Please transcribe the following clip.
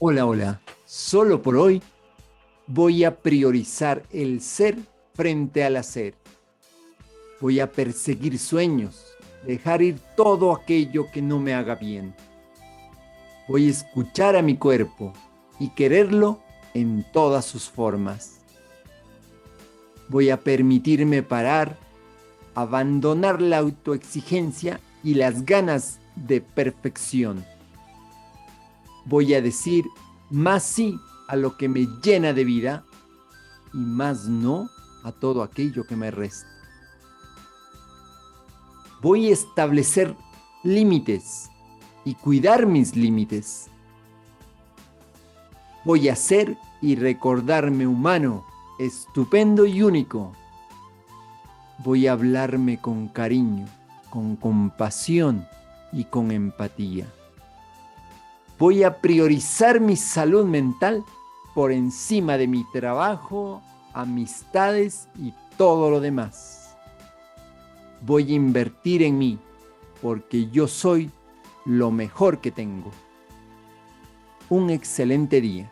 Hola, hola. Solo por hoy voy a priorizar el ser frente al hacer. Voy a perseguir sueños, dejar ir todo aquello que no me haga bien. Voy a escuchar a mi cuerpo y quererlo en todas sus formas. Voy a permitirme parar, abandonar la autoexigencia y las ganas de perfección voy a decir más sí a lo que me llena de vida y más no a todo aquello que me resta. Voy a establecer límites y cuidar mis límites. Voy a ser y recordarme humano, estupendo y único. Voy a hablarme con cariño, con compasión y con empatía voy a priorizar mi salud mental por encima de mi trabajo, amistades y todo lo demás. Voy a invertir en mí porque yo soy lo mejor que tengo. Un excelente día.